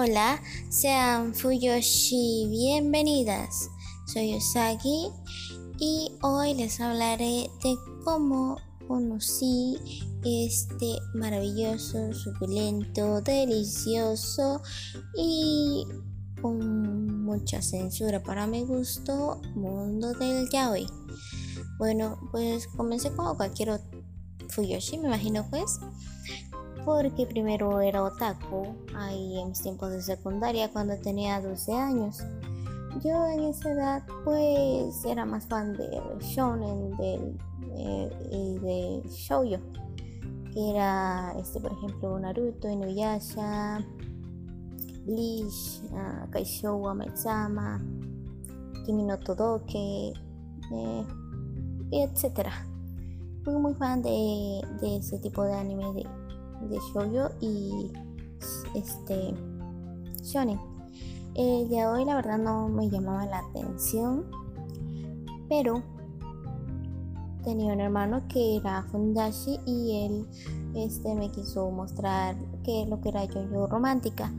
Hola, sean Fuyoshi bienvenidas. Soy Usagi y hoy les hablaré de cómo conocí este maravilloso, suculento, delicioso y con mucha censura para mi gusto mundo del yaoi. Bueno, pues comencé como cualquier otro Fuyoshi, me imagino pues, porque primero era otaku, ahí en mis tiempos de secundaria cuando tenía 12 años. Yo en esa edad pues era más fan del shonen del, eh, y de shoujo, que era este por ejemplo Naruto, Inuyasha, Bleach, uh, Kaishou Maizama, Kimi no Todoke, eh, etcétera. Fui muy fan de, ese tipo de anime de, de shoujo y este shonen. El de hoy la verdad no me llamaba la atención, pero tenía un hermano que era Fundashi y él este, me quiso mostrar que lo que era yo-yo romántica,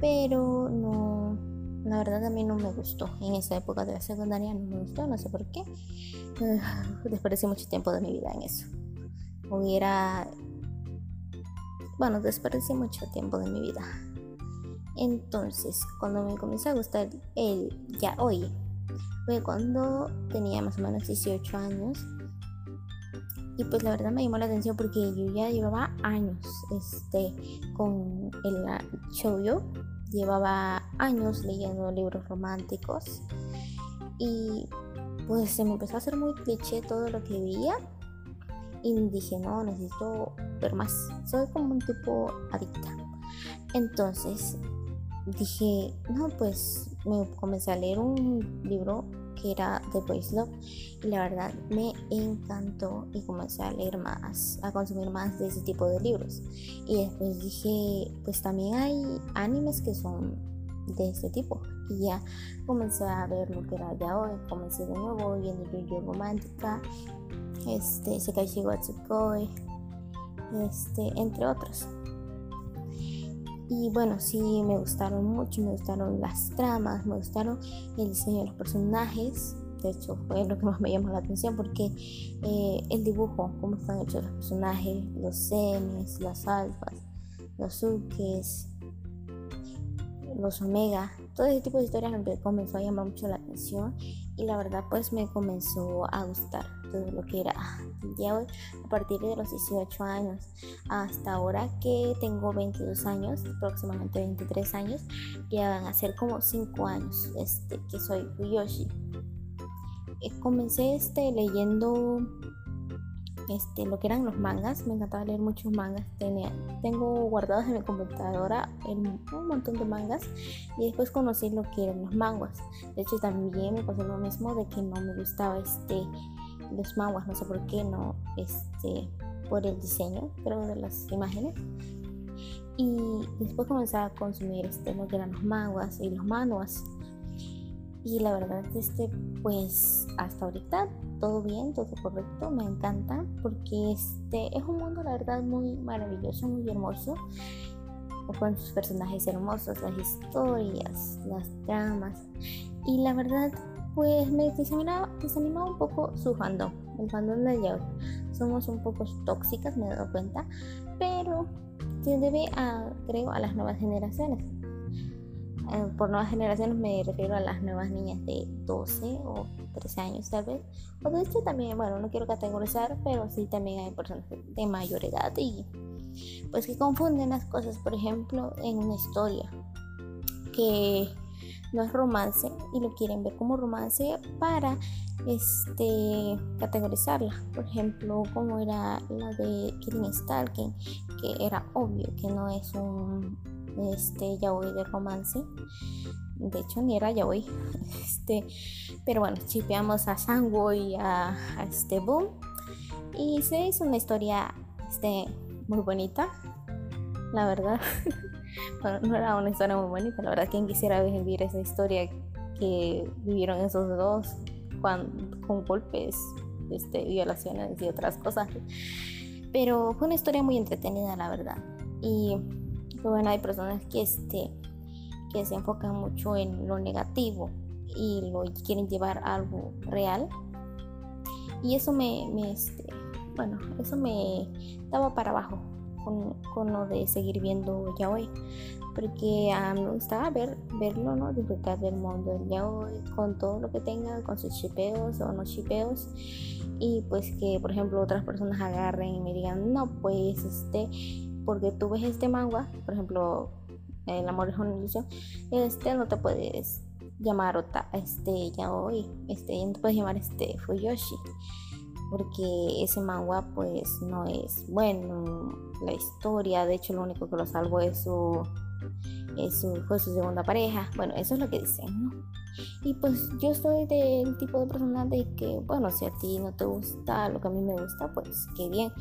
pero no, la verdad a mí no me gustó. En esa época de la secundaria no me gustó, no sé por qué. desperdicié mucho tiempo de mi vida en eso. Hubiera... Bueno, desperdicié mucho tiempo de mi vida. Entonces, cuando me comenzó a gustar el ya hoy, fue cuando tenía más o menos 18 años. Y pues la verdad me llamó la atención porque yo ya llevaba años este, con el yo llevaba años leyendo libros románticos y pues se me empezó a hacer muy cliché todo lo que veía y dije no necesito ver más soy como un tipo adicta entonces dije no pues me comencé a leer un libro que era The Boys Love y la verdad me encantó y comencé a leer más, a consumir más de ese tipo de libros. Y después dije, pues también hay animes que son de este tipo. Y ya comencé a ver lo que era ya hoy, comencé de nuevo viendo Romántica, este, Sekaishi Watsukoi, este, entre otros. Y bueno, sí, me gustaron mucho, me gustaron las tramas, me gustaron el diseño de los personajes. De hecho, fue lo que más me llamó la atención porque eh, el dibujo, cómo están hechos los personajes, los senes, las alfas, los suques, los omega, todo ese tipo de historias me comenzó a llamar mucho la atención y la verdad pues me comenzó a gustar todo lo que era el día hoy a partir de los 18 años hasta ahora que tengo 22 años aproximadamente 23 años ya van a ser como 5 años este que soy Fuyoshi. Eh, comencé este leyendo este, lo que eran los mangas. Me encantaba leer muchos mangas. Tenía, tengo guardados en mi computadora un montón de mangas y después conocí lo que eran los manguas. De hecho, también me pasó lo mismo de que no me gustaba este, los manguas, no sé por qué, no, este, por el diseño, pero de las imágenes. Y después comencé a consumir este, lo que eran los manguas y los manuas. Y la verdad, este, pues hasta ahorita todo bien, todo correcto, me encanta porque este es un mundo, la verdad, muy maravilloso, muy hermoso. Con sus personajes hermosos, las historias, las tramas. Y la verdad, pues me desanimaba, desanimaba un poco su fandom, el fandom de Yaoi. Somos un poco tóxicas, me he dado cuenta, pero se debe a, creo, a las nuevas generaciones eh, por nuevas generaciones me refiero a las nuevas niñas de 12 o 13 años tal vez. O de hecho también, bueno, no quiero categorizar, pero sí también hay personas de mayor edad y pues que confunden las cosas, por ejemplo, en una historia que no es romance y lo quieren ver como romance para este categorizarla por ejemplo como era la de Killing Stalking que era obvio que no es un este yaoi de romance. De hecho, ni era yaoi. Este, pero bueno, chipeamos a Sango y a, este Boom. Y se hizo una historia este, muy bonita, la verdad. bueno, no era una historia muy bonita, la verdad. Quien quisiera vivir esa historia que vivieron esos dos con golpes, este, violaciones y otras cosas. Pero fue una historia muy entretenida, la verdad. Y bueno, hay personas que este que se enfocan mucho en lo negativo y lo quieren llevar a algo real. Y eso me, este, bueno, eso me daba para abajo con, con lo de seguir viendo ya hoy porque mí me gustaba ver, verlo, ¿no? Disfrutar del mundo del yaoi con todo lo que tenga, con sus chipeos o no chipeos. Y pues que, por ejemplo, otras personas agarren y me digan, no, pues este, porque tú ves este manga, por ejemplo, El amor es una ilusión, este no te puedes llamar ota, este yaoi, este, no te puedes llamar este Fuyoshi porque ese manga pues no es bueno la historia de hecho lo único que lo salvo es su fue su segunda pareja. Bueno, eso es lo que dicen, ¿no? Y pues yo soy del tipo de persona de que, bueno, si a ti no te gusta lo que a mí me gusta, pues qué bien.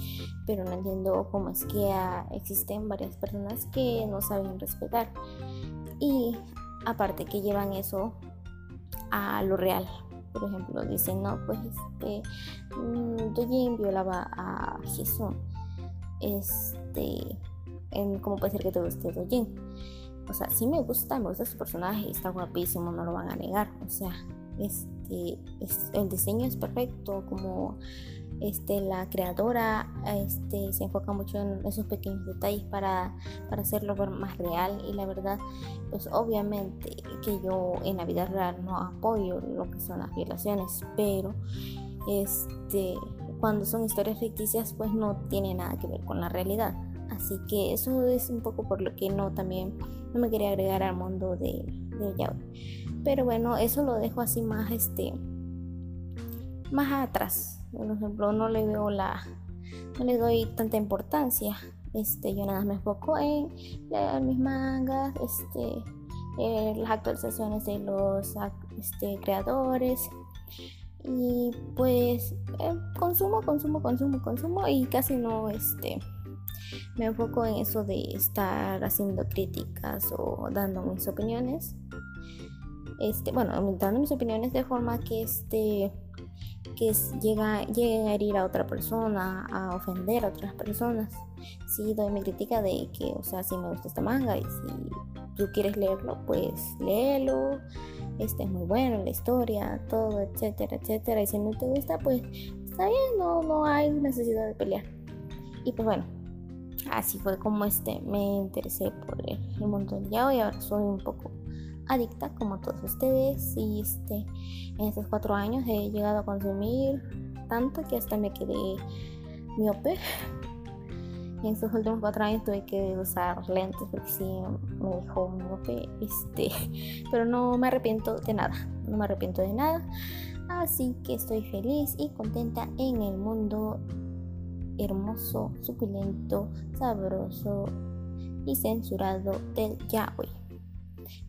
Pero no entiendo cómo es que existen varias personas que no saben respetar. Y aparte que llevan eso a lo real. Por ejemplo, dicen, no, pues este, mmm, violaba a Jesús. Este, cómo puede ser que te guste Dojin. O sea, sí me gusta, me gusta su personaje, está guapísimo, no lo van a negar. O sea, este, el diseño es perfecto, como este, la creadora este, se enfoca mucho en esos pequeños detalles para, para hacerlo ver más real y la verdad, pues obviamente que yo en la vida real no apoyo lo que son las violaciones, pero este, cuando son historias ficticias pues no tiene nada que ver con la realidad. Así que eso es un poco por lo que no también no me quería agregar al mundo de, de. Pero bueno, eso lo dejo así más este más atrás. Por ejemplo, no le veo la no le doy tanta importancia. Este, yo nada más me enfoco en mis mangas, este, las actualizaciones de los este, creadores y pues eh, consumo, consumo, consumo, consumo y casi no este me enfoco en eso de estar haciendo críticas o dando mis opiniones. Este, bueno, dando mis opiniones de forma que este que llega, llegue a herir a otra persona, a ofender a otras personas. Sí, doy mi crítica de que, o sea, si me gusta esta manga y si tú quieres leerlo, pues léelo. Este es muy bueno, la historia, todo, etcétera, etcétera. Y si no te gusta, pues está bien, no, no hay necesidad de pelear. Y pues bueno, así fue como este me interesé por el, mundo del yao y ahora soy un poco adicta como todos ustedes y este en estos cuatro años he llegado a consumir tanto que hasta me quedé miope. Y en estos últimos cuatro años tuve que usar lentes porque sí me dejó miope este pero no me arrepiento de nada no me arrepiento de nada. Así que estoy feliz y contenta en el mundo hermoso, suculento, sabroso y censurado del yaoi.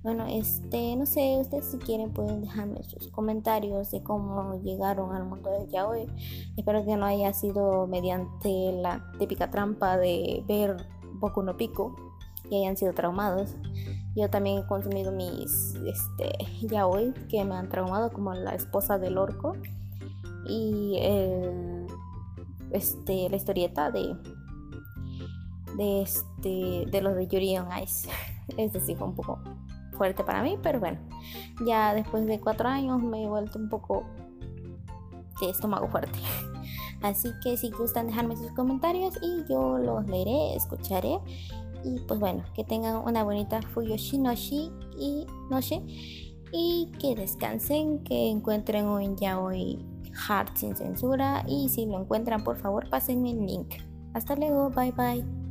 Bueno, este, no sé, ustedes si quieren pueden dejarme sus comentarios de cómo llegaron al mundo del yaoi. Espero que no haya sido mediante la típica trampa de ver Boku no Pico y hayan sido traumados. Yo también he consumido mis este, yaoi que me han traumado, como la esposa del orco y el este, la historieta de, este, de los de Yuri on Ice. Es decir, fue un poco fuerte para mí, pero bueno, ya después de cuatro años me he vuelto un poco de estómago fuerte. Así que si gustan dejarme sus comentarios y yo los leeré, escucharé. Y pues bueno, que tengan una bonita Fuyoshi Noshi y Noche. Y que descansen, que encuentren un yaoi Hard sin censura y si lo encuentran por favor pásenme el link. Hasta luego, bye bye.